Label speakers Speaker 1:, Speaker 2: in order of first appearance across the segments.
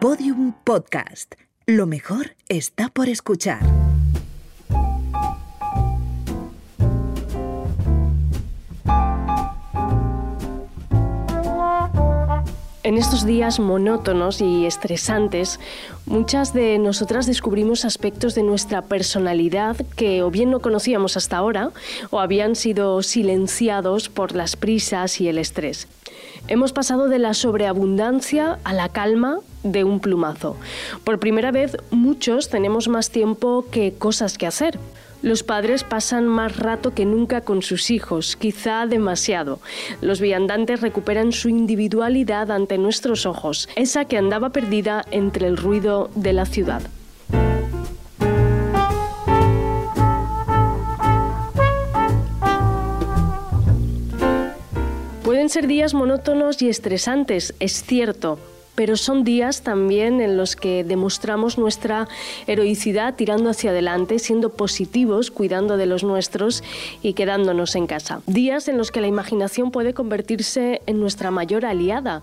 Speaker 1: Podium Podcast. Lo mejor está por escuchar.
Speaker 2: En estos días monótonos y estresantes, muchas de nosotras descubrimos aspectos de nuestra personalidad que o bien no conocíamos hasta ahora o habían sido silenciados por las prisas y el estrés. Hemos pasado de la sobreabundancia a la calma de un plumazo. Por primera vez muchos tenemos más tiempo que cosas que hacer. Los padres pasan más rato que nunca con sus hijos, quizá demasiado. Los viandantes recuperan su individualidad ante nuestros ojos, esa que andaba perdida entre el ruido de la ciudad. Ser días monótonos y estresantes, es cierto, pero son días también en los que demostramos nuestra heroicidad tirando hacia adelante, siendo positivos, cuidando de los nuestros y quedándonos en casa. Días en los que la imaginación puede convertirse en nuestra mayor aliada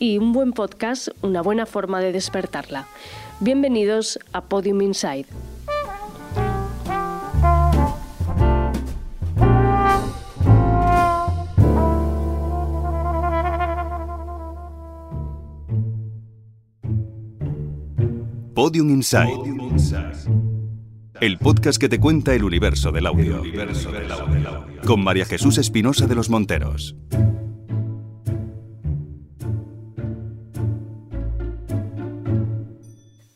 Speaker 2: y un buen podcast una buena forma de despertarla. Bienvenidos a Podium Inside.
Speaker 3: Podium Inside. El podcast que te cuenta el universo del audio. Con María Jesús Espinosa de los Monteros.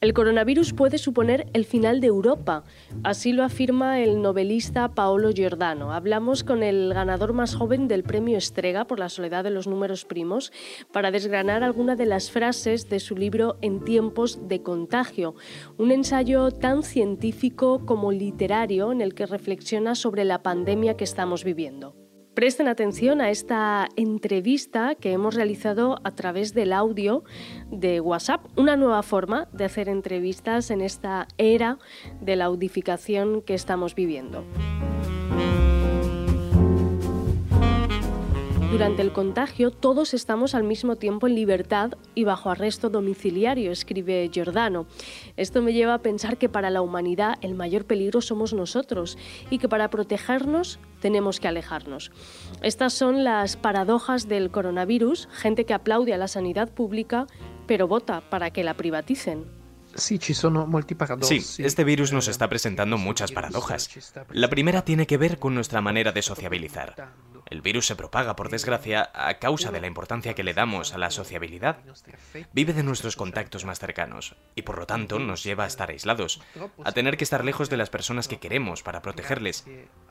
Speaker 2: El coronavirus puede suponer el final de Europa, así lo afirma el novelista Paolo Giordano. Hablamos con el ganador más joven del premio Estrega por la soledad de los números primos para desgranar alguna de las frases de su libro En tiempos de contagio, un ensayo tan científico como literario en el que reflexiona sobre la pandemia que estamos viviendo. Presten atención a esta entrevista que hemos realizado a través del audio de WhatsApp, una nueva forma de hacer entrevistas en esta era de la audificación que estamos viviendo. Durante el contagio todos estamos al mismo tiempo en libertad y bajo arresto domiciliario, escribe Giordano. Esto me lleva a pensar que para la humanidad el mayor peligro somos nosotros y que para protegernos tenemos que alejarnos. Estas son las paradojas del coronavirus, gente que aplaude a la sanidad pública pero vota para que la privaticen.
Speaker 4: Sí,
Speaker 5: este virus nos está presentando muchas paradojas. La primera tiene que ver con nuestra manera de sociabilizar. El virus se propaga, por desgracia, a causa de la importancia que le damos a la sociabilidad. Vive de nuestros contactos más cercanos y por lo tanto nos lleva a estar aislados, a tener que estar lejos de las personas que queremos para protegerles.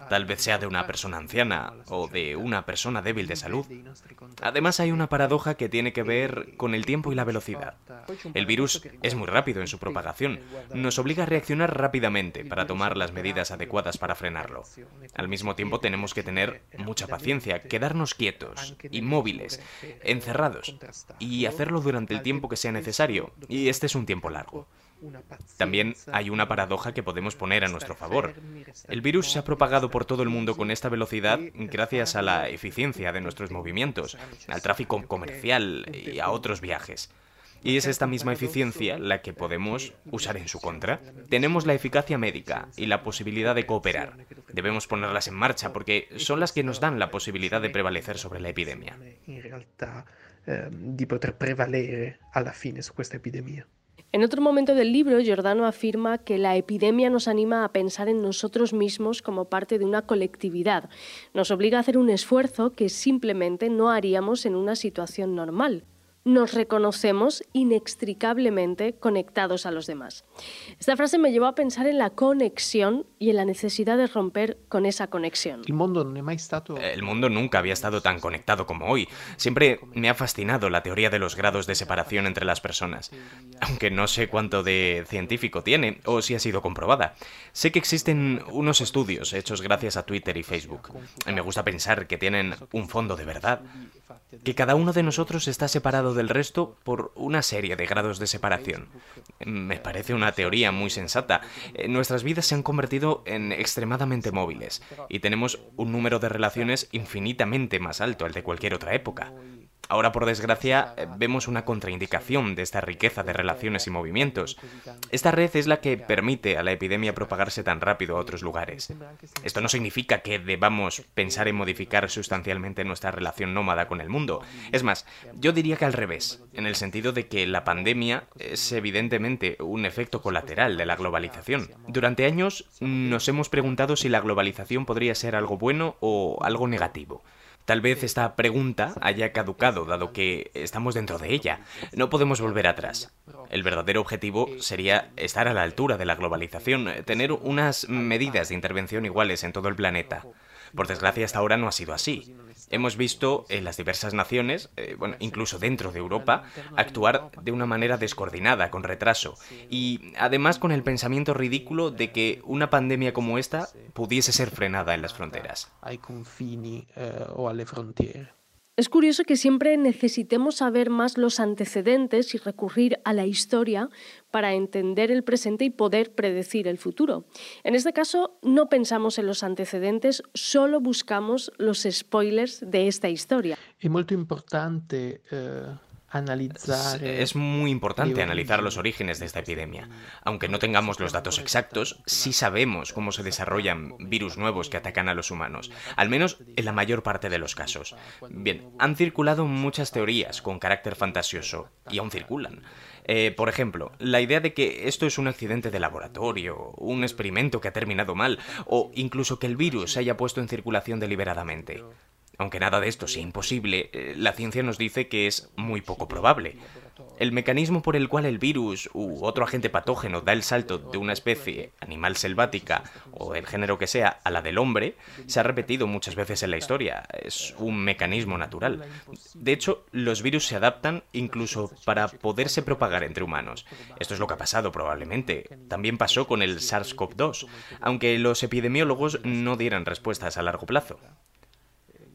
Speaker 5: Tal vez sea de una persona anciana o de una persona débil de salud. Además hay una paradoja que tiene que ver con el tiempo y la velocidad. El virus es muy rápido en su propagación. Nos obliga a reaccionar rápidamente para tomar las medidas adecuadas para frenarlo. Al mismo tiempo tenemos que tener mucha paciencia quedarnos quietos, inmóviles, encerrados, y hacerlo durante el tiempo que sea necesario, y este es un tiempo largo. También hay una paradoja que podemos poner a nuestro favor. El virus se ha propagado por todo el mundo con esta velocidad gracias a la eficiencia de nuestros movimientos, al tráfico comercial y a otros viajes. Y es esta misma eficiencia la que podemos usar en su contra. Tenemos la eficacia médica y la posibilidad de cooperar. Debemos ponerlas en marcha porque son las que nos dan la posibilidad de prevalecer sobre la epidemia.
Speaker 2: En otro momento del libro, Giordano afirma que la epidemia nos anima a pensar en nosotros mismos como parte de una colectividad. Nos obliga a hacer un esfuerzo que simplemente no haríamos en una situación normal nos reconocemos inextricablemente conectados a los demás. Esta frase me llevó a pensar en la conexión y en la necesidad de romper con esa conexión.
Speaker 5: El mundo, nunca había estado tan conectado como hoy. Siempre me ha fascinado la teoría de los grados de separación entre las personas, aunque no sé cuánto de científico tiene o si ha sido comprobada. Sé que existen unos estudios hechos gracias a Twitter y Facebook. Y me gusta pensar que tienen un fondo de verdad que cada uno de nosotros está separado del resto por una serie de grados de separación. Me parece una teoría muy sensata. Eh, nuestras vidas se han convertido en extremadamente móviles y tenemos un número de relaciones infinitamente más alto al de cualquier otra época. Ahora, por desgracia, eh, vemos una contraindicación de esta riqueza de relaciones y movimientos. Esta red es la que permite a la epidemia propagarse tan rápido a otros lugares. Esto no significa que debamos pensar en modificar sustancialmente nuestra relación nómada con el mundo. Es más, yo diría que al revés, en el sentido de que la pandemia es evidentemente un efecto colateral de la globalización. Durante años nos hemos preguntado si la globalización podría ser algo bueno o algo negativo. Tal vez esta pregunta haya caducado, dado que estamos dentro de ella. No podemos volver atrás. El verdadero objetivo sería estar a la altura de la globalización, tener unas medidas de intervención iguales en todo el planeta. Por desgracia, hasta ahora no ha sido así. Hemos visto en las diversas naciones, eh, bueno, incluso dentro de Europa, actuar de una manera descoordinada, con retraso, y además con el pensamiento ridículo de que una pandemia como esta pudiese ser frenada en las fronteras.
Speaker 2: Eh, o es curioso que siempre necesitemos saber más los antecedentes y recurrir a la historia para entender el presente y poder predecir el futuro. En este caso, no pensamos en los antecedentes, solo buscamos los spoilers de esta historia.
Speaker 4: Es muy importante eh,
Speaker 5: es muy importante analizar los orígenes de esta epidemia. Aunque no tengamos los datos exactos, sí sabemos cómo se desarrollan virus nuevos que atacan a los humanos, al menos en la mayor parte de los casos. Bien, han circulado muchas teorías con carácter fantasioso, y aún circulan. Eh, por ejemplo, la idea de que esto es un accidente de laboratorio, un experimento que ha terminado mal, o incluso que el virus se haya puesto en circulación deliberadamente. Aunque nada de esto sea imposible, eh, la ciencia nos dice que es muy poco probable. El mecanismo por el cual el virus u otro agente patógeno da el salto de una especie animal selvática o del género que sea a la del hombre se ha repetido muchas veces en la historia. Es un mecanismo natural. De hecho, los virus se adaptan incluso para poderse propagar entre humanos. Esto es lo que ha pasado probablemente. También pasó con el SARS-CoV-2, aunque los epidemiólogos no dieran respuestas a largo plazo.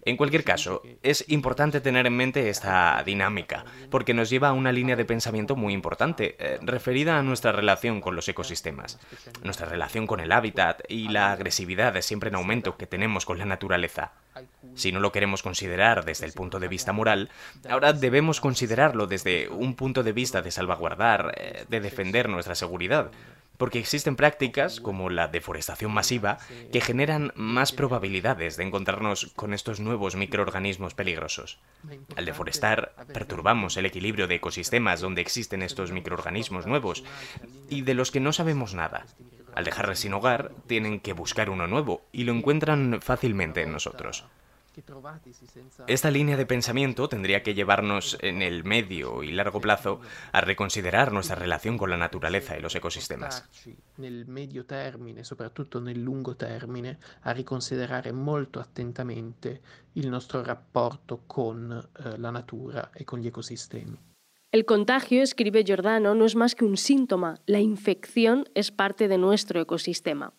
Speaker 5: En cualquier caso, es importante tener en mente esta dinámica, porque nos lleva a una línea de pensamiento muy importante, eh, referida a nuestra relación con los ecosistemas, nuestra relación con el hábitat y la agresividad siempre en aumento que tenemos con la naturaleza. Si no lo queremos considerar desde el punto de vista moral, ahora debemos considerarlo desde un punto de vista de salvaguardar, eh, de defender nuestra seguridad, porque existen prácticas como la deforestación masiva que generan más probabilidades de encontrarnos con estos nuevos microorganismos peligrosos. Al deforestar, perturbamos el equilibrio de ecosistemas donde existen estos microorganismos nuevos y de los que no sabemos nada. Al dejarles sin hogar, tienen que buscar uno nuevo y lo encuentran fácilmente en nosotros. Esta línea de pensamiento tendría que llevarnos en el medio y largo plazo a reconsiderar nuestra relación con la naturaleza y los ecosistemas.
Speaker 4: En el medio término, soprattutto el lungo termine, a riconsiderare molto attentamente il nostro rapporto con eh, la natura e con gli ecosistemi.
Speaker 2: El contagio, escribe Giordano, no es más que un síntoma. La infección es parte de nuestro ecosistema.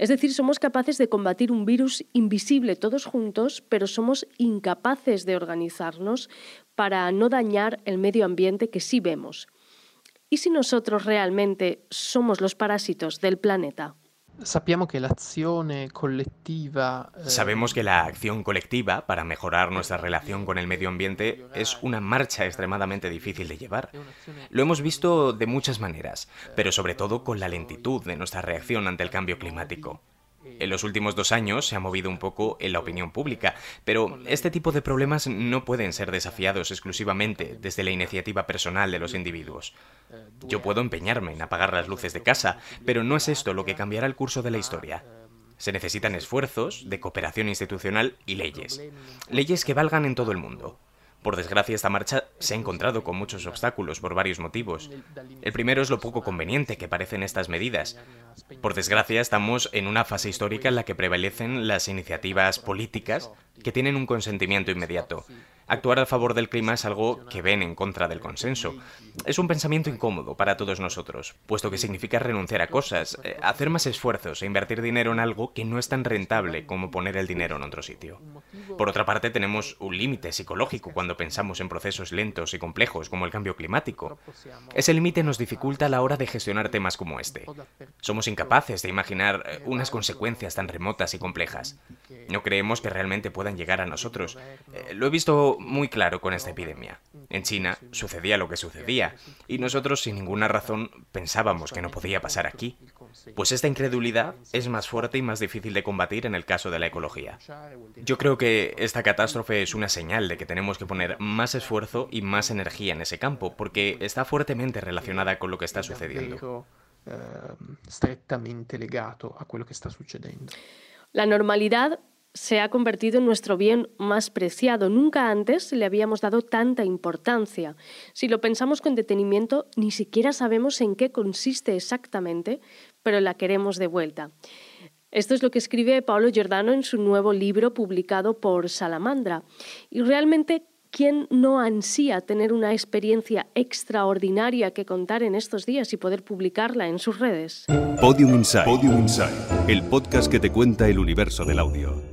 Speaker 2: Es decir, somos capaces de combatir un virus invisible todos juntos, pero somos incapaces de organizarnos para no dañar el medio ambiente que sí vemos. ¿Y si nosotros realmente somos los parásitos del planeta?
Speaker 4: Sappiamo che l'azione collettiva...
Speaker 5: Eh, Sabemos que la acción colectiva para mejorar nuestra relación con el medio ambiente es una marcha extremadamente difícil de llevar. Lo hemos visto de muchas maneras, pero sobre todo con la lentitud de nuestra reacción ante el cambio climático. En los últimos dos años se ha movido un poco en la opinión pública, pero este tipo de problemas no pueden ser desafiados exclusivamente desde la iniciativa personal de los individuos. Yo puedo empeñarme en apagar las luces de casa, pero no es esto lo que cambiará el curso de la historia. Se necesitan esfuerzos de cooperación institucional y leyes. Leyes que valgan en todo el mundo. Por desgracia, esta marcha se ha encontrado con muchos obstáculos por varios motivos. El primero es lo poco conveniente que parecen estas medidas. Por desgracia, estamos en una fase histórica en la que prevalecen las iniciativas políticas que tienen un consentimiento inmediato. Actuar a favor del clima es algo que ven en contra del consenso. Es un pensamiento incómodo para todos nosotros, puesto que significa renunciar a cosas, eh, hacer más esfuerzos e invertir dinero en algo que no es tan rentable como poner el dinero en otro sitio. Por otra parte, tenemos un límite psicológico cuando pensamos en procesos lentos y complejos como el cambio climático. Ese límite nos dificulta a la hora de gestionar temas como este. Somos incapaces de imaginar eh, unas consecuencias tan remotas y complejas. No creemos que realmente puedan llegar a nosotros. Eh, lo he visto muy claro con esta epidemia. En China sucedía lo que sucedía, y nosotros sin ninguna razón pensábamos que no podía pasar aquí. Pues esta incredulidad es más fuerte y más difícil de combatir en el caso de la ecología. Yo creo que esta catástrofe es una señal de que tenemos que poner más esfuerzo y más energía en ese campo, porque está fuertemente relacionada con lo que está sucediendo.
Speaker 4: Estrechamente legato a lo que está sucediendo.
Speaker 2: La normalidad se ha convertido en nuestro bien más preciado. Nunca antes le habíamos dado tanta importancia. Si lo pensamos con detenimiento, ni siquiera sabemos en qué consiste exactamente, pero la queremos de vuelta. Esto es lo que escribe Paolo Giordano en su nuevo libro publicado por Salamandra. Y realmente, ¿quién no ansía tener una experiencia extraordinaria que contar en estos días y poder publicarla en sus redes?
Speaker 3: Podium Insight, Podium el podcast que te cuenta el universo del audio.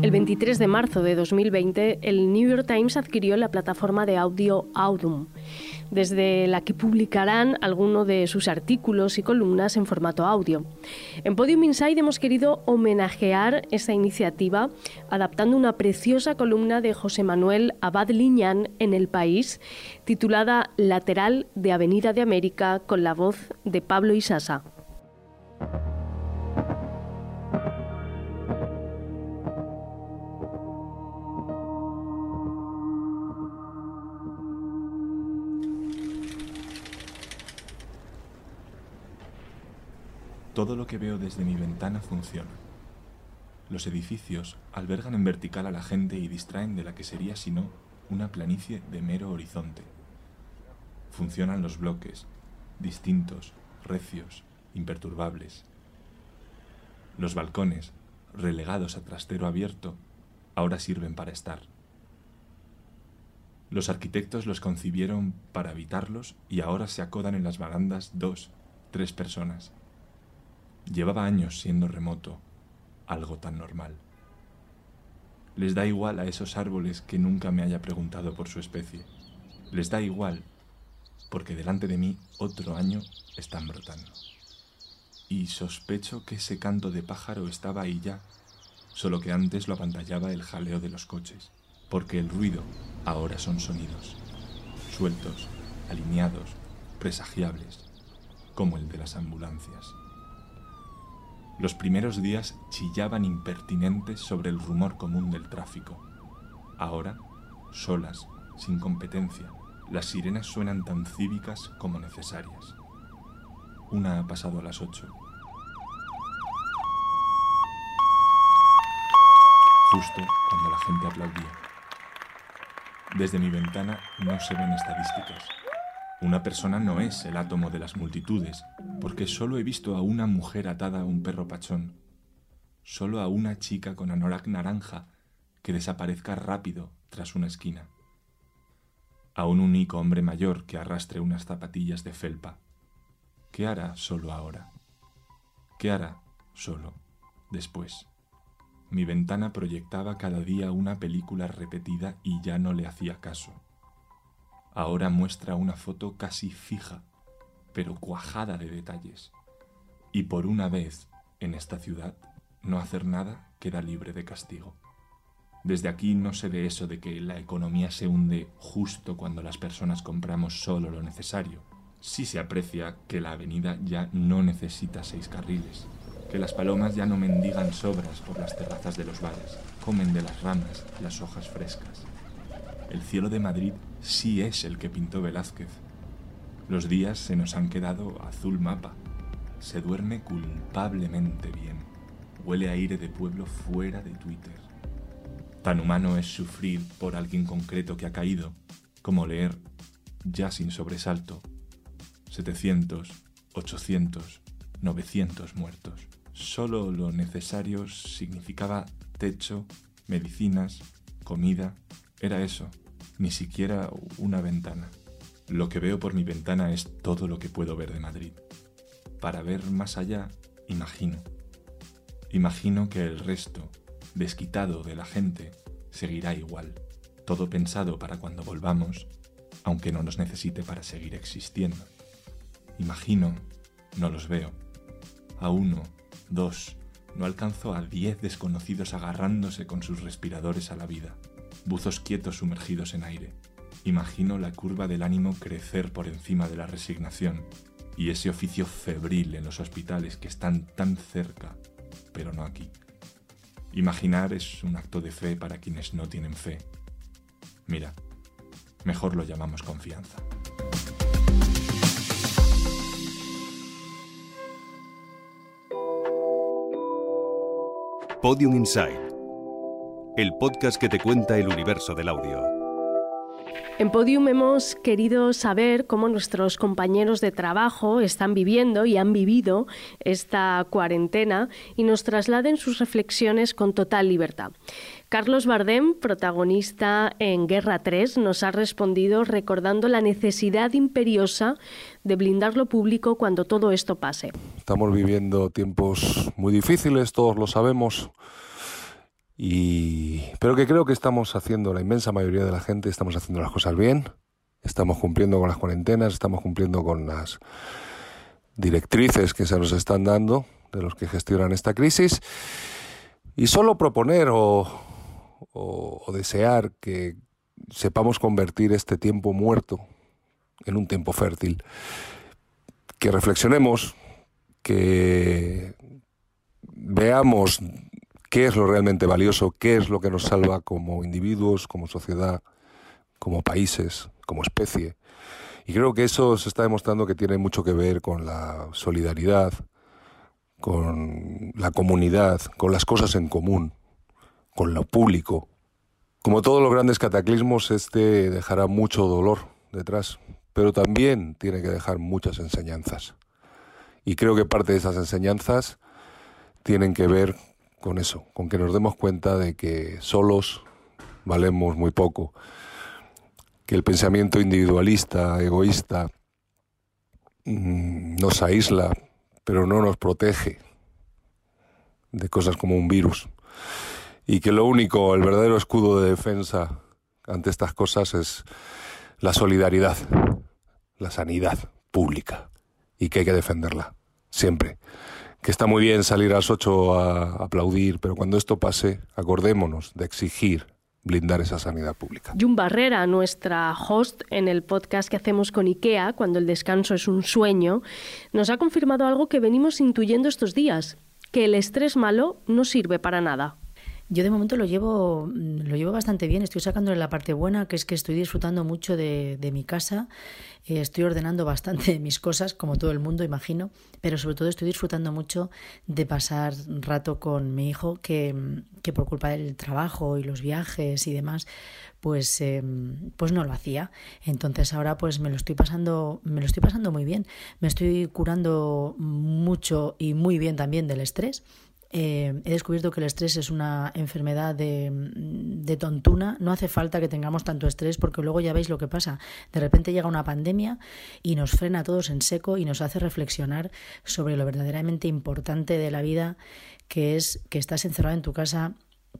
Speaker 2: El 23 de marzo de 2020, el New York Times adquirió la plataforma de audio Audum, desde la que publicarán algunos de sus artículos y columnas en formato audio. En Podium Inside hemos querido homenajear esta iniciativa adaptando una preciosa columna de José Manuel Abad Liñán en El País, titulada Lateral de Avenida de América, con la voz de Pablo Isasa.
Speaker 6: Todo lo que veo desde mi ventana funciona. Los edificios albergan en vertical a la gente y distraen de la que sería, si no, una planicie de mero horizonte. Funcionan los bloques, distintos, recios, imperturbables. Los balcones, relegados a trastero abierto, ahora sirven para estar. Los arquitectos los concibieron para habitarlos y ahora se acodan en las barandas dos, tres personas. Llevaba años siendo remoto, algo tan normal. Les da igual a esos árboles que nunca me haya preguntado por su especie. Les da igual porque delante de mí otro año están brotando. Y sospecho que ese canto de pájaro estaba ahí ya, solo que antes lo apantallaba el jaleo de los coches, porque el ruido ahora son sonidos, sueltos, alineados, presagiables, como el de las ambulancias. Los primeros días chillaban impertinentes sobre el rumor común del tráfico. Ahora, solas, sin competencia, las sirenas suenan tan cívicas como necesarias. Una ha pasado a las ocho. Justo cuando la gente aplaudía. Desde mi ventana no se ven estadísticas. Una persona no es el átomo de las multitudes, porque solo he visto a una mujer atada a un perro pachón, solo a una chica con anorak naranja que desaparezca rápido tras una esquina, a un único hombre mayor que arrastre unas zapatillas de felpa. ¿Qué hará solo ahora? ¿Qué hará solo después? Mi ventana proyectaba cada día una película repetida y ya no le hacía caso. Ahora muestra una foto casi fija, pero cuajada de detalles. Y por una vez, en esta ciudad, no hacer nada queda libre de castigo. Desde aquí no se ve eso de que la economía se hunde justo cuando las personas compramos solo lo necesario. Sí se aprecia que la avenida ya no necesita seis carriles, que las palomas ya no mendigan sobras por las terrazas de los bares, comen de las ramas las hojas frescas. El cielo de Madrid sí es el que pintó Velázquez. Los días se nos han quedado azul mapa. Se duerme culpablemente bien. Huele a aire de pueblo fuera de Twitter. Tan humano es sufrir por alguien concreto que ha caído, como leer, ya sin sobresalto, 700, 800, 900 muertos. Solo lo necesario significaba techo, medicinas, comida, era eso, ni siquiera una ventana. Lo que veo por mi ventana es todo lo que puedo ver de Madrid. Para ver más allá, imagino. Imagino que el resto, desquitado de la gente, seguirá igual. Todo pensado para cuando volvamos, aunque no nos necesite para seguir existiendo. Imagino, no los veo, a uno, dos, no alcanzo a diez desconocidos agarrándose con sus respiradores a la vida, buzos quietos sumergidos en aire. Imagino la curva del ánimo crecer por encima de la resignación y ese oficio febril en los hospitales que están tan cerca, pero no aquí. Imaginar es un acto de fe para quienes no tienen fe. Mira, mejor lo llamamos confianza.
Speaker 3: Podium Insight, el podcast que te cuenta el universo del audio.
Speaker 2: En Podium hemos querido saber cómo nuestros compañeros de trabajo están viviendo y han vivido esta cuarentena y nos trasladen sus reflexiones con total libertad. Carlos Bardem, protagonista en Guerra 3, nos ha respondido recordando la necesidad imperiosa de blindar lo público cuando todo esto pase.
Speaker 7: Estamos viviendo tiempos muy difíciles, todos lo sabemos y, pero que creo que estamos haciendo, la inmensa mayoría de la gente, estamos haciendo las cosas bien, estamos cumpliendo con las cuarentenas, estamos cumpliendo con las directrices que se nos están dando de los que gestionan esta crisis. Y solo proponer o, o desear que sepamos convertir este tiempo muerto en un tiempo fértil. Que reflexionemos, que veamos qué es lo realmente valioso, qué es lo que nos salva como individuos, como sociedad, como países, como especie. Y creo que eso se está demostrando que tiene mucho que ver con la solidaridad, con la comunidad, con las cosas en común, con lo público. Como todos los grandes cataclismos, este dejará mucho dolor detrás, pero también tiene que dejar muchas enseñanzas. Y creo que parte de esas enseñanzas tienen que ver con eso, con que nos demos cuenta de que solos valemos muy poco, que el pensamiento individualista, egoísta, mm, nos aísla, pero no nos protege de cosas como un virus. Y que lo único, el verdadero escudo de defensa ante estas cosas es la solidaridad, la sanidad pública, y que hay que defenderla, siempre que está muy bien salir a las 8 a aplaudir, pero cuando esto pase, acordémonos de exigir blindar esa sanidad pública.
Speaker 2: Jun Barrera, nuestra host en el podcast que hacemos con IKEA, cuando el descanso es un sueño, nos ha confirmado algo que venimos intuyendo estos días, que el estrés malo no sirve para nada.
Speaker 8: Yo de momento lo llevo, lo llevo bastante bien, estoy sacándole la parte buena, que es que estoy disfrutando mucho de, de mi casa, eh, estoy ordenando bastante mis cosas, como todo el mundo, imagino, pero sobre todo estoy disfrutando mucho de pasar rato con mi hijo, que, que por culpa del trabajo y los viajes y demás, pues, eh, pues no lo hacía. Entonces ahora pues me lo estoy pasando, me lo estoy pasando muy bien, me estoy curando mucho y muy bien también del estrés eh, he descubierto que el estrés es una enfermedad de, de, tontuna. No hace falta que tengamos tanto estrés porque luego ya veis lo que pasa. De repente llega una pandemia y nos frena a todos en seco y nos hace reflexionar sobre lo verdaderamente importante de la vida, que es que estás encerrado en tu casa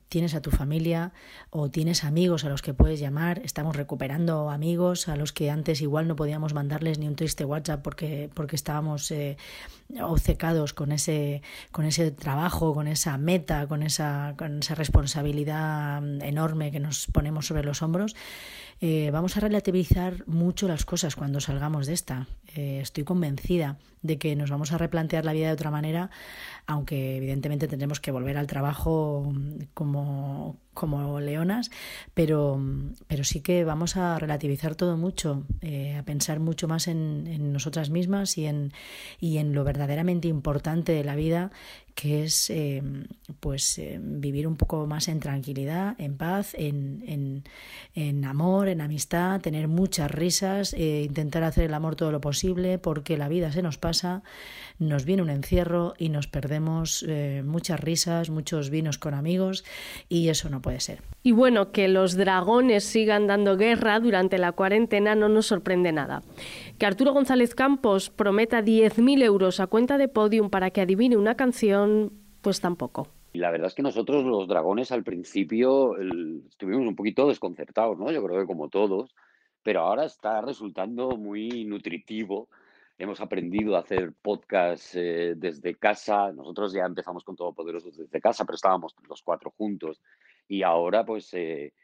Speaker 8: tienes a tu familia o tienes amigos a los que puedes llamar. Estamos recuperando amigos a los que antes igual no podíamos mandarles ni un triste WhatsApp porque, porque estábamos eh, obcecados con ese, con ese trabajo, con esa meta, con esa, con esa responsabilidad enorme que nos ponemos sobre los hombros. Eh, vamos a relativizar mucho las cosas cuando salgamos de esta. Eh, estoy convencida de que nos vamos a replantear la vida de otra manera, aunque evidentemente tendremos que volver al trabajo como, como leonas, pero, pero sí que vamos a relativizar todo mucho, eh, a pensar mucho más en, en, nosotras mismas y en, y en lo verdaderamente importante de la vida, que es eh, pues vivir un poco más en tranquilidad, en paz, en, en, en amor, en amistad, tener muchas risas, intentar hacer el amor todo lo posible, porque la vida se nos pasa, nos viene un encierro y nos perdemos eh, muchas risas, muchos vinos con amigos y eso no puede ser.
Speaker 2: Y bueno, que los dragones sigan dando guerra durante la cuarentena no nos sorprende nada. Que Arturo González Campos prometa 10.000 euros a cuenta de podium para que adivine una canción, pues tampoco.
Speaker 9: Y la verdad es que nosotros los dragones al principio el, estuvimos un poquito desconcertados, ¿no? Yo creo que como todos, pero ahora está resultando muy nutritivo hemos aprendido a hacer podcast eh, desde casa. Nosotros ya empezamos con Todopoderosos desde casa, pero estábamos los cuatro juntos. Y ahora, pues, eh,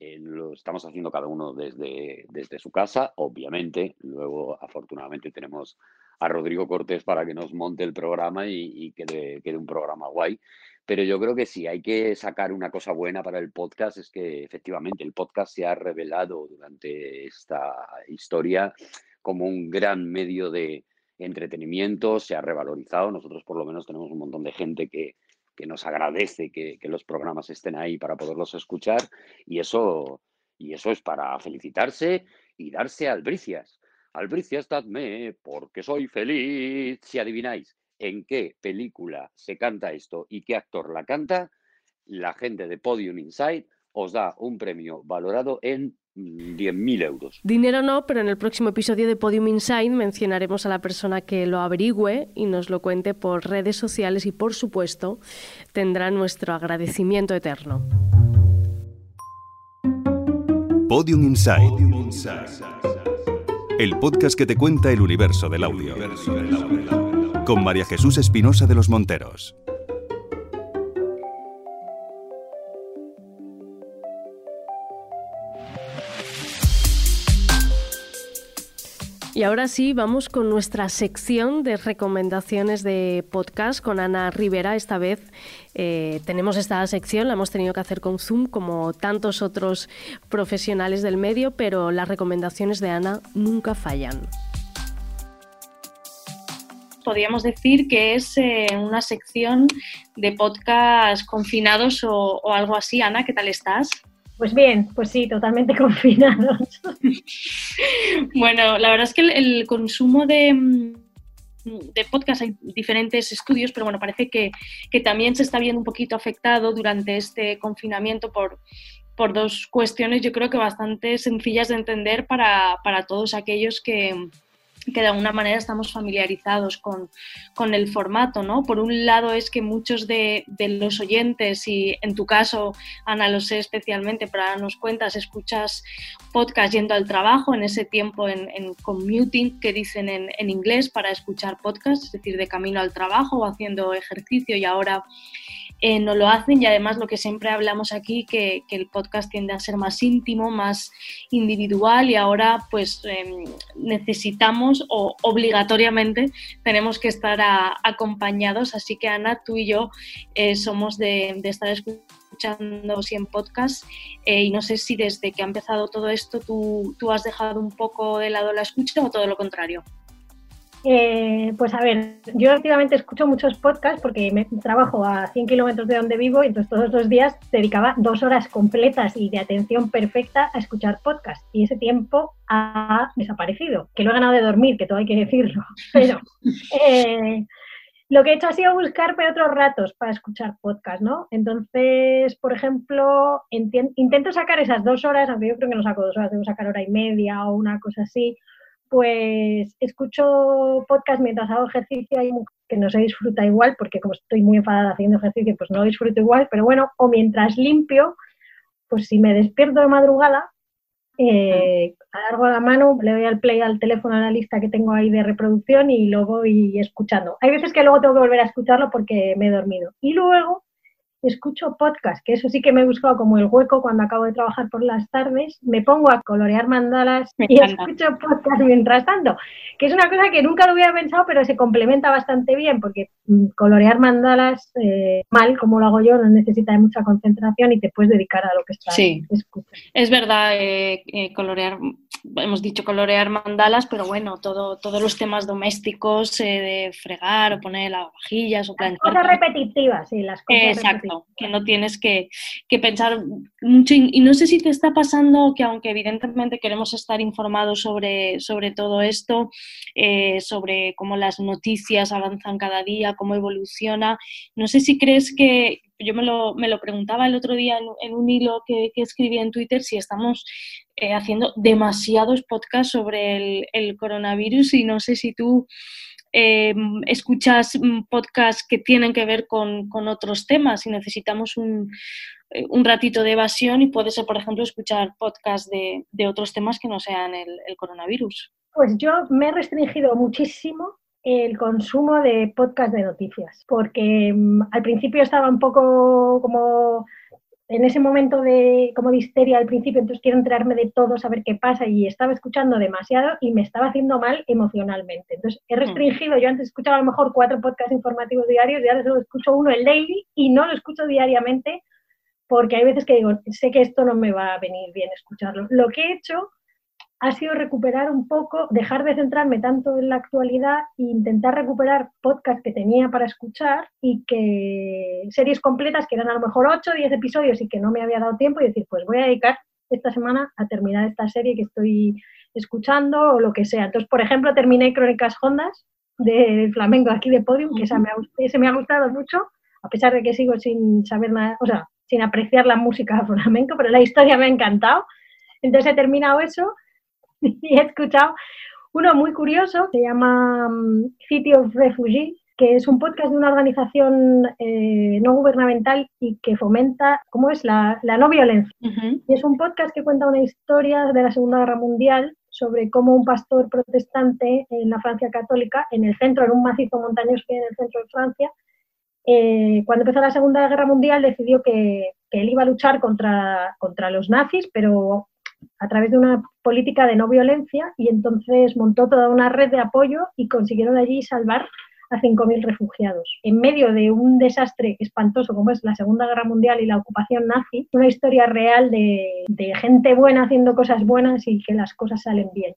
Speaker 9: eh, lo estamos haciendo cada uno desde, desde su casa, obviamente. Luego, afortunadamente, tenemos a Rodrigo Cortés para que nos monte el programa y, y quede, quede un programa guay. Pero yo creo que si hay que sacar una cosa buena para el podcast es que efectivamente el podcast se ha revelado durante esta historia como un gran medio de entretenimiento, se ha revalorizado. Nosotros por lo menos tenemos un montón de gente que, que nos agradece que, que, los programas estén ahí para poderlos escuchar y eso, y eso es para felicitarse y darse albricias. Albricias, dadme, porque soy feliz. Si adivináis en qué película se canta esto y qué actor la canta, la gente de Podium Insight os da un premio valorado en 10.000 mm, euros.
Speaker 2: Dinero no, pero en el próximo episodio de Podium Insight mencionaremos a la persona que lo averigüe y nos lo cuente por redes sociales y por supuesto tendrá nuestro agradecimiento eterno.
Speaker 3: Podium Insight. El podcast que te cuenta el universo del audio con María Jesús Espinosa de los Monteros.
Speaker 2: Y ahora sí, vamos con nuestra sección de recomendaciones de podcast con Ana Rivera. Esta vez eh, tenemos esta sección, la hemos tenido que hacer con Zoom, como tantos otros profesionales del medio, pero las recomendaciones de Ana nunca fallan
Speaker 10: podríamos decir que es eh, una sección de podcast confinados o, algo así. Ana, ¿qué tal estás?
Speaker 11: Pues bien, pues sí, totalmente confinados.
Speaker 10: bueno, la verdad es que el, consumo de, de podcast hay diferentes estudios, pero bueno, parece que, que, también se está viendo un poquito afectado durante este confinamiento por, por dos cuestiones, yo creo que bastante sencillas de entender para, para todos aquellos que, que de alguna manera estamos familiarizados con, con, el formato, ¿no? Por un lado es que muchos de, los oyentes, y en tu caso, Ana, lo sé especialmente, para nos cuentas, escuchas podcast yendo al trabajo, en ese tiempo en, en commuting, que dicen en, en, inglés, para escuchar podcast, es decir, de camino al trabajo o haciendo ejercicio y ahora eh, no lo hacen y además lo que siempre hablamos aquí, que, el podcast tiende a ser más íntimo, más individual y ahora pues eh, necesitamos o obligatoriamente tenemos que estar acompañados. Así que Ana, tú y yo eh, somos de, estar escuchando en podcast eh, y no sé si desde que ha empezado todo esto tú, tú has dejado un poco de lado la escucha o todo lo contrario.
Speaker 11: Eh, pues a ver, yo activamente escucho muchos podcasts porque me trabajo a 100 kilómetros de donde vivo y entonces todos los días dedicaba dos horas completas y de atención perfecta a escuchar podcasts y ese tiempo ha desaparecido, que lo he ganado de dormir, que todo hay que decirlo, pero eh, lo que he hecho ha sido buscarme otros ratos para escuchar podcasts, ¿no? Entonces, por ejemplo, intento sacar esas dos horas, aunque yo creo que no saco dos horas, debo sacar hora y media o una cosa así, pues escucho podcast mientras hago ejercicio y que no se disfruta igual, porque como estoy muy enfadada haciendo ejercicio, pues no lo disfruto igual, pero bueno, o mientras limpio, pues si me despierto de madrugada, eh, alargo la mano, le doy al play al teléfono a la lista que tengo ahí de reproducción y lo voy escuchando. Hay veces que luego tengo que volver a escucharlo porque me he dormido. Y luego escucho podcast, que eso sí que me he buscado como el hueco cuando acabo de trabajar por las tardes, me pongo a colorear mandalas y escucho podcast mientras tanto, que es una cosa que nunca lo hubiera pensado, pero se complementa bastante bien, porque mm, colorear mandalas eh, mal, como lo hago yo, no necesita de mucha concentración y te puedes dedicar a lo que estás
Speaker 10: sí. escuchando. Es verdad, eh, eh, colorear hemos dicho colorear mandalas, pero bueno, todo, todos los temas domésticos eh, de fregar o poner lavavajillas o planchar.
Speaker 11: Cosas repetitivas, sí, las cosas
Speaker 10: Exacto, que no tienes que, que pensar mucho. Y, no sé si te está pasando que aunque evidentemente queremos estar informados sobre, sobre todo esto, eh, sobre cómo las noticias avanzan cada día, cómo evoluciona, no sé si crees que, yo me lo, me lo, preguntaba el otro día en, un hilo que, que, escribí en Twitter si estamos eh, haciendo demasiados podcasts sobre el, el, coronavirus y no sé si tú eh, escuchas podcasts que tienen que ver con, con, otros temas y necesitamos un, eh, un ratito de evasión y puede ser, por ejemplo, escuchar podcasts de, de otros temas que no sean el, el coronavirus.
Speaker 11: Pues yo me he restringido muchísimo el consumo de podcast de noticias, porque mm, al principio estaba un poco como en ese momento de como de histeria al principio, entonces quiero enterarme de todo, saber qué pasa y estaba escuchando demasiado y me estaba haciendo mal emocionalmente. Entonces he hmm. restringido, yo antes escuchaba a lo mejor cuatro podcasts informativos diarios y ahora solo escucho uno el daily y no lo escucho diariamente porque hay veces que digo, sé que esto no me va a venir bien escucharlo. Lo que he hecho ha sido recuperar un poco, dejar de centrarme tanto en la actualidad e intentar recuperar podcasts que tenía para escuchar y que series completas que eran a lo mejor 8 o 10 episodios y que no me había dado tiempo y decir, pues voy a dedicar esta semana a terminar esta serie que estoy escuchando o lo que sea. Entonces, por ejemplo, terminé Crónicas Hondas de Flamengo aquí de Podium, que esa me ese me ha gustado mucho, a pesar de que sigo sin saber nada, o sea, sin apreciar la música flamenco, pero la historia me ha encantado. Entonces he terminado eso y he escuchado uno muy curioso, se llama mm, City of Refugees, que es un podcast de una organización eh, no gubernamental y que fomenta, ¿cómo es?, la, no violencia. Y es un podcast que cuenta una historia de la Segunda Guerra Mundial sobre cómo un pastor protestante en la Francia católica, en el centro, en un macizo montañoso que hay en el centro de Francia, eh, cuando empezó la Segunda Guerra Mundial decidió que, que, él iba a luchar contra, contra los nazis, pero a través de una política de no violencia y entonces montó toda una red de apoyo y consiguieron allí salvar a 5.000 refugiados. En medio de un desastre espantoso como es la Segunda Guerra Mundial y la ocupación nazi, una historia real de, de gente buena haciendo cosas buenas y que las cosas salen bien.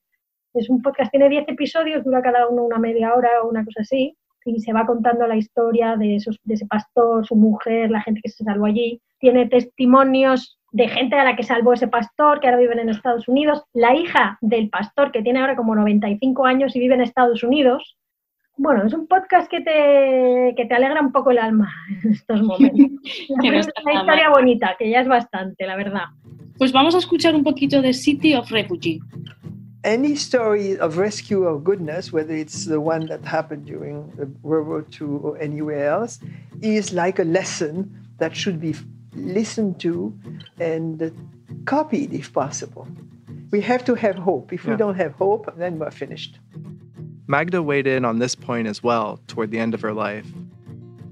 Speaker 11: Es un podcast, tiene 10 episodios, dura cada uno una media hora o una cosa así, y se va contando la historia de, esos, de ese pastor, su mujer, la gente que se salvó allí. Tiene testimonios de gente a la que salvó ese pastor, que ahora viven en Estados Unidos, la hija del pastor, que tiene ahora como 95 años y vive en Estados Unidos. Bueno, es un podcast que te, que te alegra un poco el alma en estos momentos. es una historia bonita, que ya es bastante, la verdad.
Speaker 10: Pues vamos a escuchar un poquito de City of Refugee.
Speaker 12: Any story of rescue or goodness, whether it's the one that happened during World War II or anywhere else, is like a lesson that should be listened to and copied if possible. We have to have hope. If yeah. we don't have hope, then we're finished.
Speaker 13: Magda weighed in on this point as well toward the end of her life.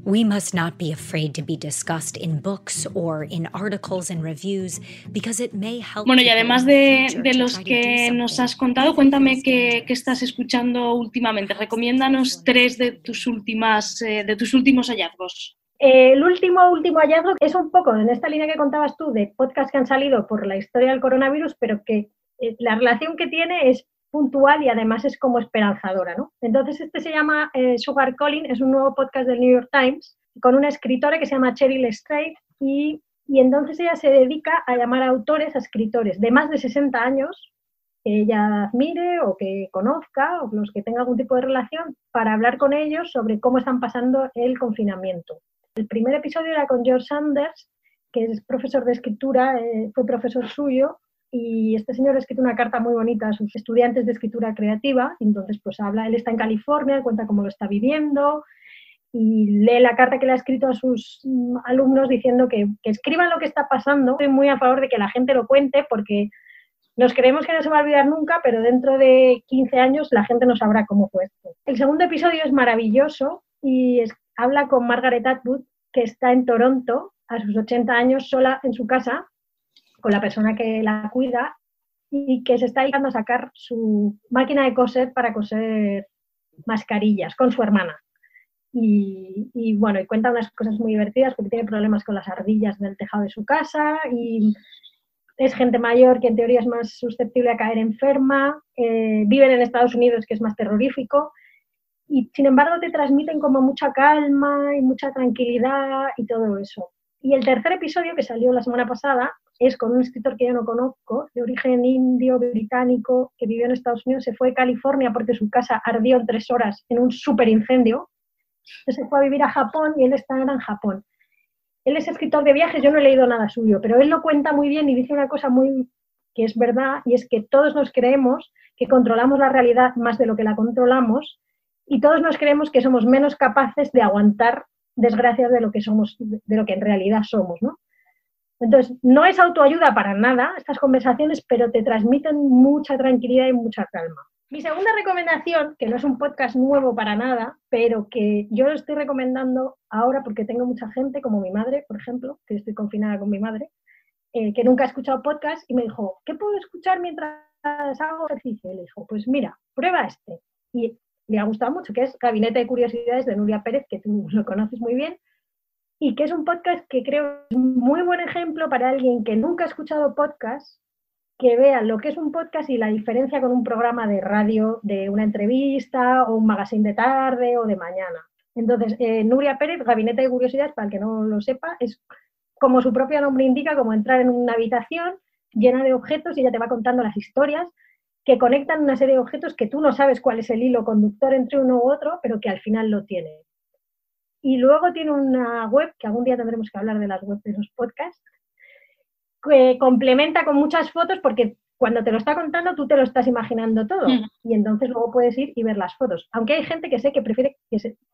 Speaker 14: We must not be afraid to be discussed in books or in articles and reviews because it may help.
Speaker 10: Bueno, y además de, de los que nos has contado, cuéntame qué, qué, estás escuchando últimamente. Recomiéndanos tres de tus últimas, eh, de tus últimos hallazgos.
Speaker 11: el último, último hallazgo es un poco en esta línea que contabas tú de podcasts que han salido por la historia del coronavirus, pero que eh, la relación que tiene es puntual y además es como esperanzadora, ¿no? Entonces este se llama eh, Sugar Calling, es un nuevo podcast del New York Times con una escritora que se llama Cheryl Strait y, y entonces ella se dedica a llamar a autores, a escritores de más de 60 años que ella admire o que conozca o los que tenga algún tipo de relación para hablar con ellos sobre cómo están pasando el confinamiento. El primer episodio era con George Sanders, que es profesor de escritura, eh, fue profesor suyo, y este señor ha escrito una carta muy bonita a sus estudiantes de escritura creativa. Entonces, pues habla, él está en California, cuenta cómo lo está viviendo y lee la carta que le ha escrito a sus mm, alumnos diciendo que, escriban lo que está pasando. Estoy muy a favor de que la gente lo cuente porque nos creemos que no se va a olvidar nunca, pero dentro de 15 años la gente no sabrá cómo fue esto. El segundo episodio es maravilloso y habla con Margaret Atwood, que está en Toronto a sus 80 años sola en su casa con la persona que la cuida y que se está dedicando a sacar su máquina de coser para coser mascarillas con su hermana. Y, bueno, y cuenta unas cosas muy divertidas porque tiene problemas con las ardillas del tejado de su casa y es gente mayor que en teoría es más susceptible a caer enferma, eh, viven en Estados Unidos que es más terrorífico y sin embargo te transmiten como mucha calma y mucha tranquilidad y todo eso. Y el tercer episodio que salió la semana pasada es con un escritor que yo no conozco, de origen indio, británico, que vivió en Estados Unidos, se fue a California porque su casa ardió en tres horas en un super incendio. Entonces se fue a vivir a Japón y él está en Japón. Él es escritor de viajes, yo no he leído nada suyo, pero él lo cuenta muy bien y dice una cosa muy que es verdad y es que todos nos creemos que controlamos la realidad más de lo que la controlamos y todos nos creemos que somos menos capaces de aguantar desgracias de lo que somos, de lo que en realidad somos, ¿no? Entonces, no es autoayuda para nada estas conversaciones, pero te transmiten mucha tranquilidad y mucha calma. Mi segunda recomendación, que no es un podcast nuevo para nada, pero que yo lo estoy recomendando ahora porque tengo mucha gente, como mi madre, por ejemplo, que estoy confinada con mi madre, eh, que nunca ha escuchado podcast y me dijo, ¿qué puedo escuchar mientras hago ejercicio? Y le dijo, pues mira, prueba este. Y le ha gustado mucho, que es Gabinete de Curiosidades de Nuria Pérez, que tú lo conoces muy bien, y que es un podcast que creo es muy buen ejemplo para alguien que nunca ha escuchado podcast que vean lo que es un podcast y la diferencia con un programa de radio, de una entrevista o un magazine de tarde o de mañana. Entonces, eh, Nuria Pérez, Gabinete de Curiosidades, para el que no lo sepa, es como su propio nombre indica, como entrar en una habitación llena de objetos y ella te va contando las historias que conectan una serie de objetos que tú no sabes cuál es el hilo conductor entre uno u otro, pero que al final lo tiene. Y luego tiene una web, que algún día tendremos que hablar de las webs de los podcasts, que complementa con muchas fotos porque cuando te lo está contando tú te lo estás imaginando todo mm. y entonces luego puedes ir y ver las fotos. Aunque hay gente que sé que prefiere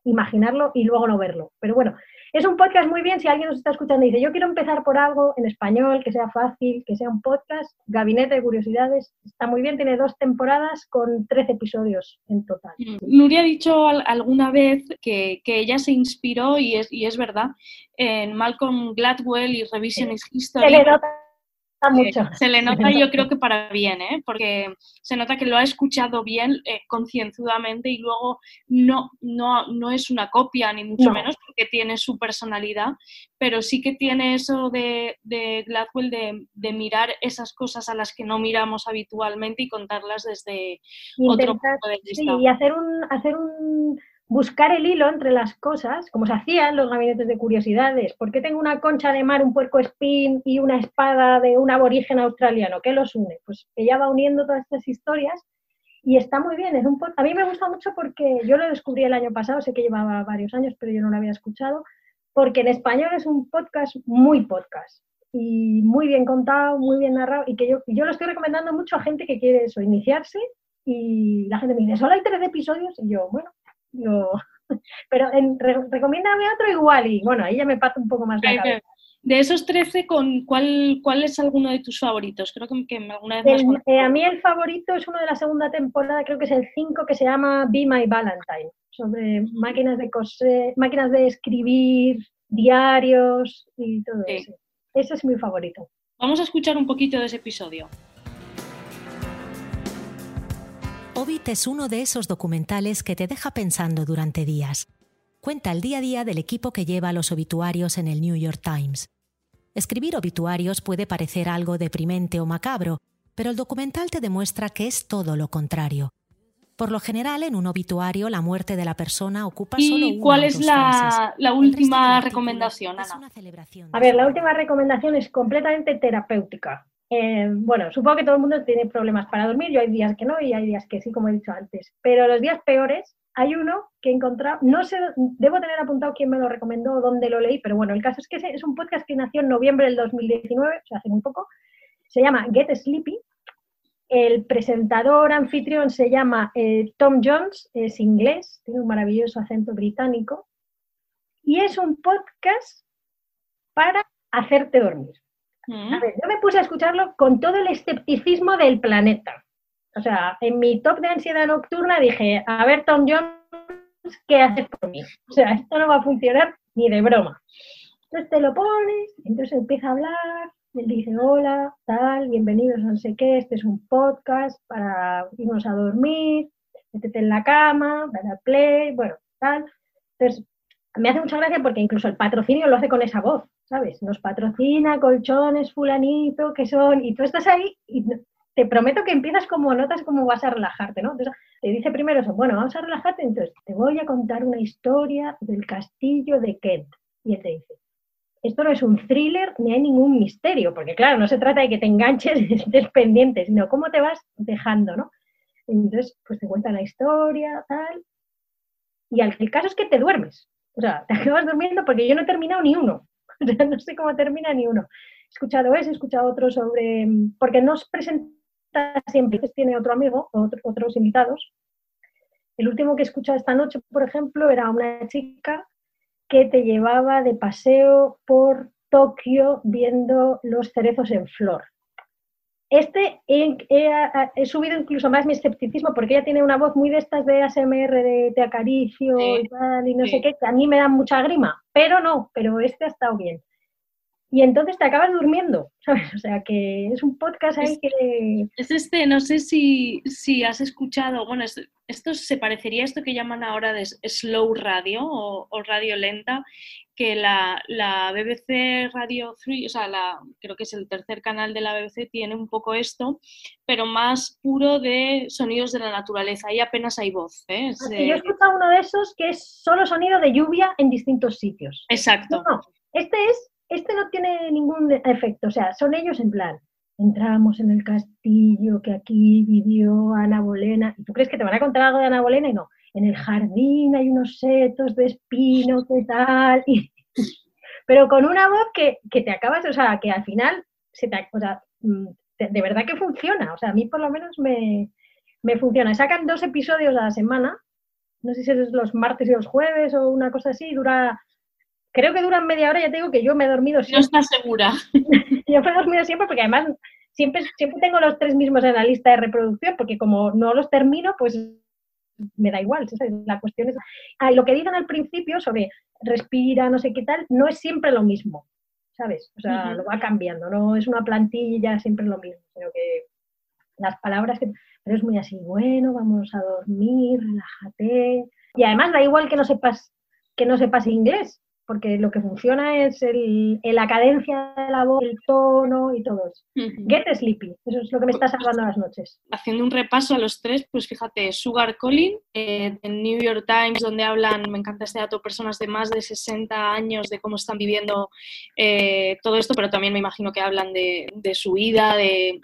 Speaker 11: imaginarlo y luego no verlo. Pero bueno, es un podcast muy bien si alguien nos está escuchando y dice yo quiero empezar por algo en español, que sea fácil, que sea un podcast, Gabinete de Curiosidades, está muy bien, tiene dos temporadas con 13 episodios en total.
Speaker 10: Mm. Nuria ha dicho alguna vez que, ella se inspiró y es, y es verdad en Malcolm Gladwell y Revisionist History.
Speaker 11: Mucho.
Speaker 10: Se le nota, yo creo que para bien, ¿eh? porque se nota que lo ha escuchado bien, eh, concienzudamente, y luego no, no, no es una copia, ni mucho menos, porque tiene su personalidad, pero sí que tiene eso de, de Gladwell de, mirar esas cosas a las que no miramos habitualmente y contarlas desde otro punto de vista.
Speaker 11: Sí, y hacer un, hacer un buscar el hilo entre las cosas, como se hacía en los gabinetes de curiosidades. ¿Por qué tengo una concha de mar, un puerco espín y una espada de un aborigen australiano? ¿Qué los une? Pues ella va uniendo todas estas historias y está muy bien. Es un a mí me gusta mucho porque yo lo descubrí el año pasado, sé que llevaba varios años, pero yo no lo había escuchado, porque en español es un podcast muy podcast y muy bien contado, muy bien narrado y que yo, yo lo estoy recomendando mucho a gente que quiere eso, iniciarse y la gente me dice, solo hay tres episodios y yo, bueno, pero en, recomiéndame otro igual y bueno, ahí ya me pasa un poco más la cabeza.
Speaker 10: De esos 13, ¿con cuál, ¿cuál es alguno de tus favoritos? Creo que, alguna vez
Speaker 11: eh, A mí el favorito es uno de la segunda temporada, creo que es el 5, que se llama Be My Valentine, sobre máquinas de coser, máquinas de escribir, diarios y todo eso. Ese es mi favorito.
Speaker 10: Vamos a escuchar un poquito de ese episodio.
Speaker 15: Obit es uno de esos documentales que te deja pensando durante días. Cuenta el día a día del equipo que lleva los obituarios en el New York Times. Escribir obituarios puede parecer algo deprimente o macabro, pero el documental te demuestra que es todo lo contrario. Por lo general, en un obituario, la muerte de la persona ocupa solo una
Speaker 10: cuál es la, la última recomendación, Ana?
Speaker 11: A ver, la última recomendación es completamente terapéutica. Eh, bueno, supongo que todo el mundo tiene problemas para dormir, yo hay días que no y hay días que sí, como he dicho antes, pero los días peores hay uno que he encontrado, no sé, debo tener apuntado quién me lo recomendó o dónde lo leí, pero bueno, el caso es que es un podcast que nació en noviembre del 2019, o sea, hace muy poco, se llama Get Sleepy, el presentador anfitrión se llama eh, Tom Jones, es inglés, tiene un maravilloso acento británico, y es un podcast para hacerte dormir. A ver, yo me puse a escucharlo con todo el escepticismo del planeta. O sea, en mi top de ansiedad nocturna dije, a ver, Tom Jones, ¿qué haces por mí? O sea, esto no va a funcionar ni de broma. Entonces te lo pones, entonces empieza a hablar, él dice, hola, tal, bienvenidos a no sé qué, este es un podcast para irnos a dormir, métete en la cama, a play, bueno, tal. Entonces, me hace mucha gracia porque incluso el patrocinio lo hace con esa voz. ¿sabes? Nos patrocina colchones fulanito, que son, y tú estás ahí y te prometo que empiezas como notas cómo vas a relajarte, ¿no? Entonces te dice primero eso, bueno, vamos a relajarte, entonces te voy a contar una historia del castillo de Kent. Y él te dice, esto no es un thriller ni hay ningún misterio, porque claro, no se trata de que te enganches y estés pendiente, sino cómo te vas dejando, ¿no? Entonces, pues te cuenta la historia, tal. Y el caso es que te duermes. O sea, te acabas durmiendo porque yo no he terminado ni uno. no sé cómo termina ni uno. He escuchado ese, he escuchado otro sobre, porque nos presenta siempre, tiene otro amigo, otros invitados. El último que he escuchado esta noche, por ejemplo, era una chica que te llevaba de paseo por Tokio viendo los cerezos en flor. Este he, subido incluso más mi escepticismo porque ella tiene una voz muy de estas de ASMR, de te acaricio y tal, y no sé qué, que a mí me da mucha grima, pero no, pero este ha estado bien. Y entonces te acabas durmiendo, ¿sabes? O sea que es un podcast ahí que...
Speaker 10: Es este, no sé si, si has escuchado, bueno, esto se parecería a esto que llaman ahora de slow radio o radio lenta, que la, la, BBC Radio 3, o sea, la, creo que es el tercer canal de la BBC, tiene un poco esto, pero más puro de sonidos de la naturaleza. Ahí apenas hay voz. ¿eh?
Speaker 11: Yo he escuchado uno de esos que es solo sonido de lluvia en distintos sitios.
Speaker 10: Exacto.
Speaker 11: No, este, es, este no tiene ningún efecto, o sea, son ellos en plan. Entramos en el castillo que aquí vivió Ana Bolena. ¿Y tú crees que te van a contar algo de Ana Bolena? Y no en el jardín hay unos setos de espino, ¿qué tal? pero con una voz que, te acabas, o sea, que al final se te, o sea, mm, de, verdad que funciona, o sea, a mí por lo menos me, me funciona. Sacan dos episodios a la semana, no sé si es los martes y los jueves o una cosa así, dura, creo que duran media hora, ya te digo que yo me he dormido
Speaker 10: siempre. No estás segura.
Speaker 11: yo me he dormido siempre porque además siempre, siempre tengo los tres mismos en la lista de reproducción, porque como no los termino, pues me da igual, la cuestión es... Ah, lo que dicen al principio sobre respira, no sé qué tal, no es siempre lo mismo, ¿sabes? O sea, lo va cambiando, no es una plantilla siempre lo mismo, sino que las palabras que... Pero es muy así, bueno, vamos a dormir, relájate. Y además da igual que no sepas, que no sepas inglés, porque lo que funciona es el, la cadencia de la voz, el tono y todo eso. Get sleepy, eso es lo que me está salvando las noches.
Speaker 10: Haciendo un repaso a los tres, pues fíjate, Sugar Colin, eh, en New York Times, donde hablan, me encanta este dato, personas de más de 60 años, de cómo están viviendo eh, todo esto, pero también me imagino que hablan de, su vida, de,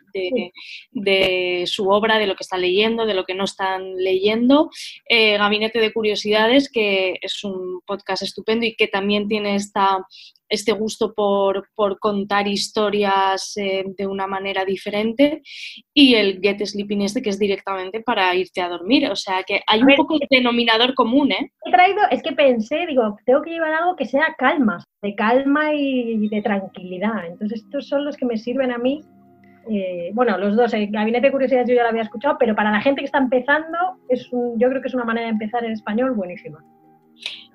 Speaker 10: de, su obra, de lo que están leyendo, de lo que no están leyendo. Eh, Gabinete de Curiosidades, que es un podcast estupendo y que también también tiene esta, este gusto por, contar historias eh, de una manera diferente y el Get Sleeping este que es directamente para irte a dormir. O sea que hay un poco de denominador común, ¿eh?
Speaker 11: He traído, es que pensé, digo, tengo que llevar algo que sea calma, de calma y de tranquilidad. Entonces estos son los que me sirven a mí. Eh, bueno, los dos, el Gabinete de Curiosidades yo ya lo había escuchado, pero para la gente que está empezando, es yo creo que es una manera de empezar en español buenísima.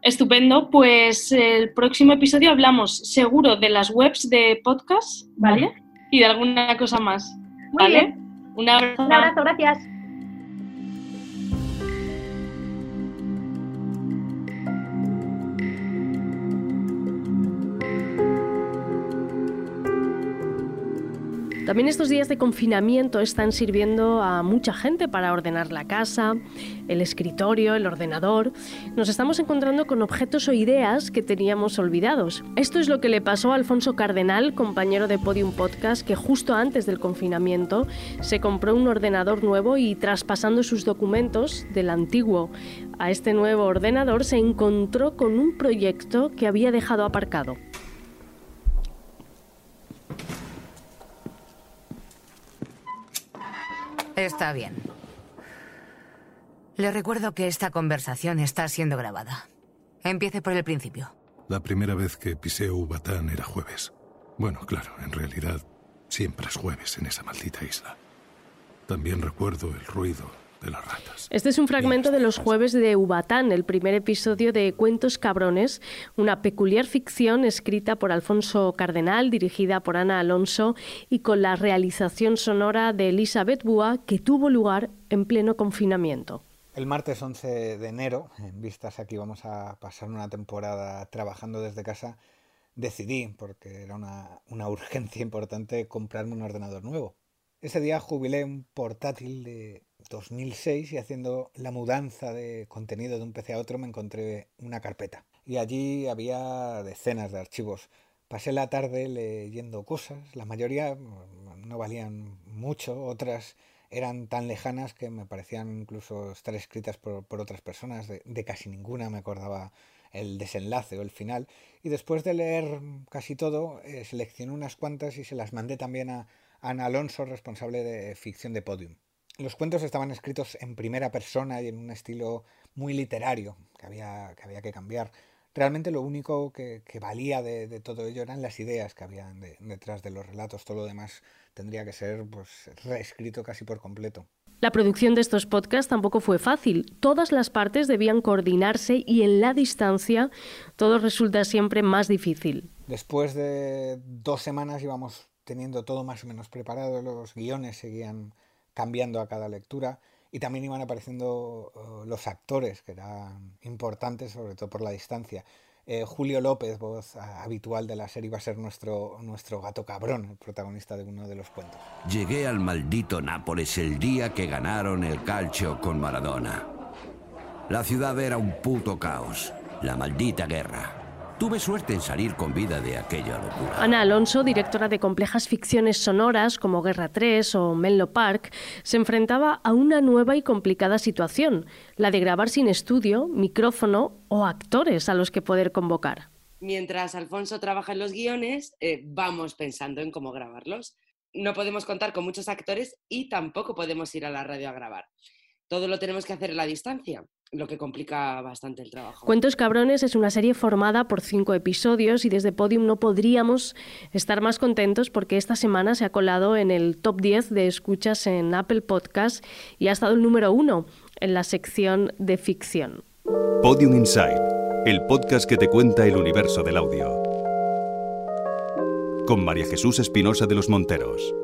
Speaker 10: Estupendo, pues el próximo episodio hablamos seguro de las webs de podcast, ¿vale? Y de alguna cosa más, ¿vale?
Speaker 11: Un abrazo. Un abrazo, gracias.
Speaker 2: También estos días de confinamiento están sirviendo a mucha gente para ordenar la casa, el escritorio, el ordenador. Nos estamos encontrando con objetos o ideas que teníamos olvidados. Esto es lo que le pasó a Alfonso Cardenal, compañero de Podium Podcast, que justo antes del confinamiento se compró un ordenador nuevo y traspasando sus documentos del antiguo a este nuevo ordenador se encontró con un proyecto que había dejado aparcado.
Speaker 16: Está bien. Le recuerdo que esta conversación está siendo grabada. Empiece por el principio.
Speaker 17: La primera vez que pisé Ubatán era jueves. Bueno, claro, en realidad siempre es jueves en esa maldita isla. También recuerdo el ruido
Speaker 2: este es un fragmento de los jueves de Ubatán, el primer episodio de Cuentos Cabrones, una peculiar ficción escrita por Alfonso Cardenal, dirigida por Ana Alonso y con la realización sonora de Elizabeth Búa, que tuvo lugar en pleno confinamiento.
Speaker 18: El martes 11 de enero, en vistas aquí vamos a pasar una temporada trabajando desde casa, decidí, porque era una, una urgencia importante, comprarme un ordenador nuevo. Ese día jubilé un portátil de 2006 y haciendo la mudanza de contenido de un PC a otro me encontré una carpeta y allí había decenas de archivos. Pasé la tarde leyendo cosas, la mayoría no valían mucho, otras eran tan lejanas que me parecían incluso estar escritas por, otras personas, de, casi ninguna me acordaba el desenlace o el final. Y después de leer casi todo, eh, seleccioné unas cuantas y se las mandé también a Ana Alonso, responsable de ficción de Podium. Los cuentos estaban escritos en primera persona y en un estilo muy literario que había que, había que cambiar. Realmente lo único que, valía de, todo ello eran las ideas que habían detrás de los relatos. Todo lo demás tendría que ser pues, reescrito casi por completo.
Speaker 2: La producción de estos podcasts tampoco fue fácil. Todas las partes debían coordinarse y en la distancia todo resulta siempre más difícil.
Speaker 18: Después de dos semanas íbamos teniendo todo más o menos preparado, los guiones seguían cambiando a cada lectura y también iban apareciendo uh, los actores, que eran importantes, sobre todo por la distancia. Eh, Julio López, voz habitual de la serie, iba a ser nuestro, nuestro gato cabrón, el protagonista de uno de los cuentos.
Speaker 19: Llegué al maldito Nápoles el día que ganaron el calcio con Maradona. La ciudad era un puto caos, la maldita guerra. Tuve suerte en salir con vida de aquella locura.
Speaker 2: Ana Alonso, directora de complejas ficciones sonoras como Guerra 3 o Menlo Park, se enfrentaba a una nueva y complicada situación, la de grabar sin estudio, micrófono o actores a los que poder convocar.
Speaker 20: Mientras Alfonso trabaja en los guiones, eh, vamos pensando en cómo grabarlos. No podemos contar con muchos actores y tampoco podemos ir a la radio a grabar. Todo lo tenemos que hacer en la distancia lo que complica bastante el trabajo.
Speaker 2: Cuentos Cabrones es una serie formada por cinco episodios y desde Podium no podríamos estar más contentos porque esta semana se ha colado en el top 10 de escuchas en Apple Podcast y ha estado el número uno en la sección de ficción.
Speaker 3: Podium Inside, el podcast que te cuenta el universo del audio. Con María Jesús Espinosa de los Monteros.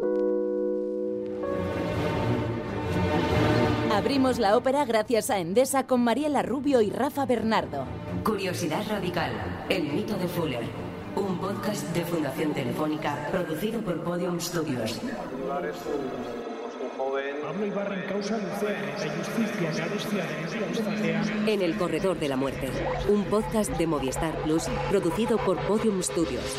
Speaker 21: Abrimos la ópera gracias a Endesa con Mariela Rubio y Rafa Bernardo.
Speaker 22: Curiosidad Radical, el mito de Fuller. Un podcast de Fundación Telefónica producido por Podium Studios. En el Corredor de la Muerte, un podcast de Movistar Plus producido por Podium Studios.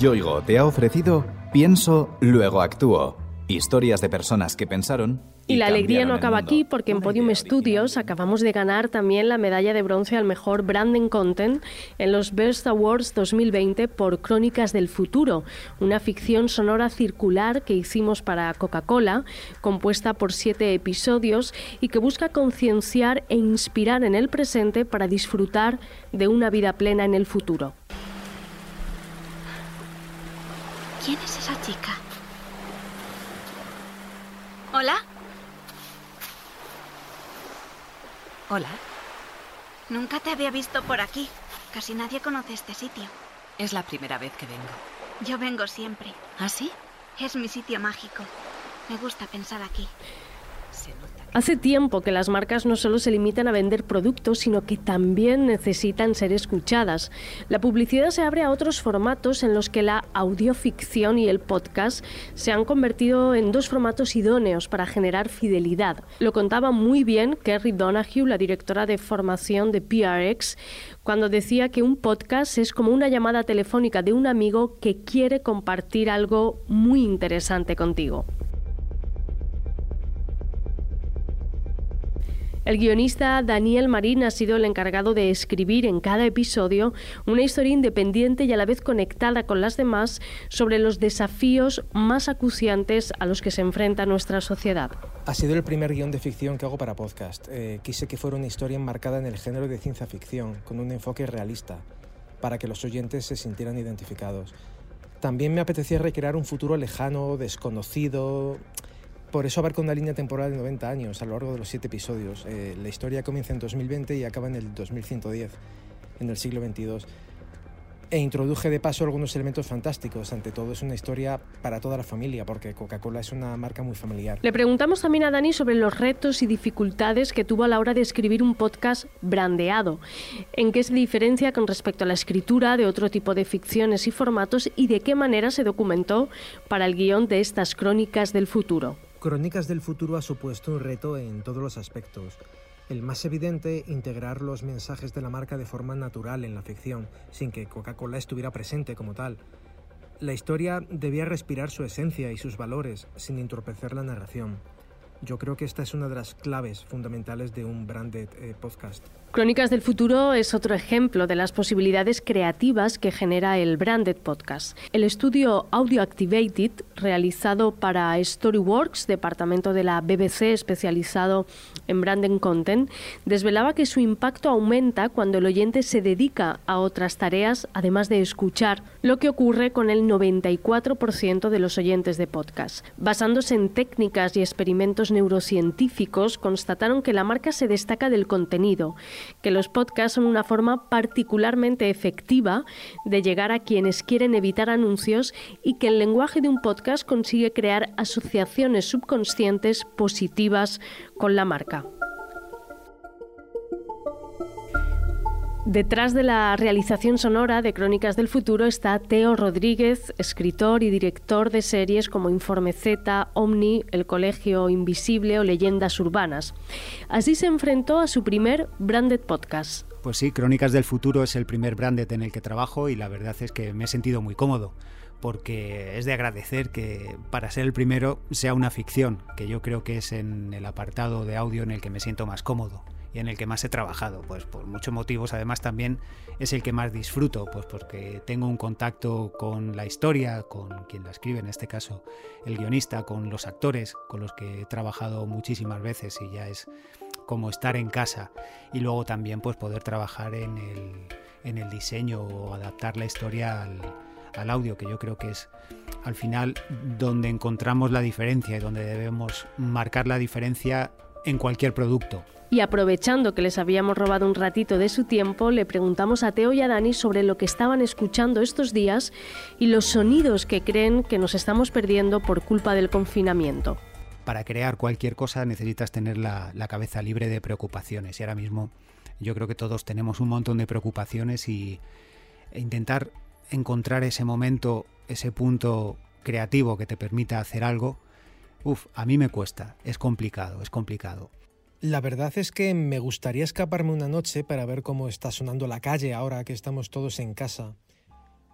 Speaker 23: Yoigo te ha ofrecido Pienso, luego actúo. Historias de personas que pensaron
Speaker 2: y, la alegría no acaba aquí porque en Podium Studios acabamos de ganar también la medalla de bronce al mejor branding content en los Best Awards 2020 por Crónicas del Futuro, una ficción sonora circular que hicimos para Coca-Cola, compuesta por siete episodios y que busca concienciar e inspirar en el presente para disfrutar de una vida plena en el futuro.
Speaker 24: ¿Quién es esa chica? ¿Hola?
Speaker 25: Hola.
Speaker 24: Nunca te había visto por aquí. Casi nadie conoce este sitio.
Speaker 25: Es la primera vez que vengo.
Speaker 24: Yo vengo siempre.
Speaker 25: ¿Ah, sí?
Speaker 24: Es mi sitio mágico. Me gusta pensar aquí.
Speaker 2: Hace tiempo que las marcas no solo se limitan a vender productos, sino que también necesitan ser escuchadas. La publicidad se abre a otros formatos en los que la audioficción y el podcast se han convertido en dos formatos idóneos para generar fidelidad. Lo contaba muy bien Kerry Donahue, la directora de formación de PRX, cuando decía que un podcast es como una llamada telefónica de un amigo que quiere compartir algo muy interesante contigo. El guionista Daniel Marín ha sido el encargado de escribir en cada episodio una historia independiente y a la vez conectada con las demás sobre los desafíos más acuciantes a los que se enfrenta nuestra sociedad.
Speaker 26: Ha sido el primer guion de ficción que hago para podcast. Eh, quise que fuera una historia enmarcada en el género de ciencia ficción, con un enfoque realista, para que los oyentes se sintieran identificados. También me apetecía recrear un futuro lejano, desconocido, por eso abarca una línea temporal de 90 años a lo largo de los siete episodios. Eh, la historia comienza en 2020 y acaba en el 2110, en el siglo XXII. E introduje de paso algunos elementos fantásticos. Ante todo es una historia para toda la familia, porque Coca-Cola es una marca muy familiar.
Speaker 2: Le preguntamos también a Dani sobre los retos y dificultades que tuvo a la hora de escribir un podcast brandeado. En qué se diferencia con respecto a la escritura de otro tipo de ficciones y formatos y de qué manera se documentó para el guion de estas crónicas del futuro.
Speaker 26: Crónicas del futuro ha supuesto un reto en todos los aspectos. El más evidente, integrar los mensajes de la marca de forma natural en la ficción, sin que Coca-Cola estuviera presente como tal. La historia debía respirar su esencia y sus valores, sin entorpecer la narración. Yo creo que esta es una de las claves fundamentales de un branded eh, podcast.
Speaker 2: Crónicas del Futuro es otro ejemplo de las posibilidades creativas que genera el Branded Podcast. El estudio Audio Activated, realizado para Storyworks, departamento de la BBC especializado en branding content, desvelaba que su impacto aumenta cuando el oyente se dedica a otras tareas, además de escuchar, lo que ocurre con el 94% de los oyentes de podcast. Basándose en técnicas y experimentos neurocientíficos, constataron que la marca se destaca del contenido, que los podcasts son una forma particularmente efectiva de llegar a quienes quieren evitar anuncios y que el lenguaje de un podcast consigue crear asociaciones subconscientes positivas con la marca. Detrás de la realización sonora de Crónicas del Futuro está Teo Rodríguez, escritor y director de series como Informe Z, Omni, El Colegio Invisible o Leyendas Urbanas. Así se enfrentó a su primer branded podcast.
Speaker 27: Pues sí, Crónicas del Futuro es el primer branded en el que trabajo y la verdad es que me he sentido muy cómodo porque es de agradecer que para ser el primero sea una ficción, que yo creo que es en el apartado de audio en el que me siento más cómodo y en el que más he trabajado, pues por muchos motivos. Además también es el que más disfruto, pues porque tengo un contacto con la historia, con quien la escribe, en este caso el guionista, con los actores, con los que he trabajado muchísimas veces y ya es como estar en casa. Y luego también pues poder trabajar en el, en el diseño o adaptar la historia al, al audio, que yo creo que es al final donde encontramos la diferencia y donde debemos marcar la diferencia en cualquier producto.
Speaker 2: Y aprovechando que les habíamos robado un ratito de su tiempo, le preguntamos a Teo y a Dani sobre lo que estaban escuchando estos días y los sonidos que creen que nos estamos perdiendo por culpa del confinamiento.
Speaker 27: Para crear cualquier cosa necesitas tener la, cabeza libre de preocupaciones y ahora mismo yo creo que todos tenemos un montón de preocupaciones y e intentar encontrar ese momento, ese punto creativo que te permita hacer algo, Uf, a mí me cuesta, es complicado, es complicado.
Speaker 26: La verdad es que me gustaría escaparme una noche para ver cómo está sonando la calle ahora que estamos todos en casa.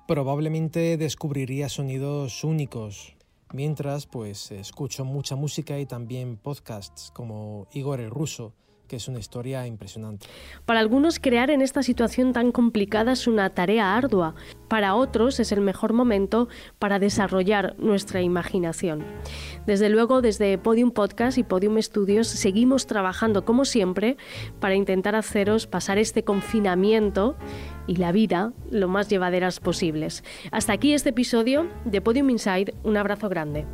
Speaker 26: Probablemente descubriría sonidos únicos, mientras pues escucho mucha música y también podcasts como Igor el Ruso, que es una historia impresionante.
Speaker 2: Para algunos crear en esta situación tan complicada es una tarea ardua, para otros es el mejor momento para desarrollar nuestra imaginación. Desde luego, desde Podium Podcast y Podium Studios seguimos trabajando como siempre para intentar haceros pasar este confinamiento y la vida lo más llevaderas posibles. Hasta aquí este episodio de Podium Inside. Un abrazo grande.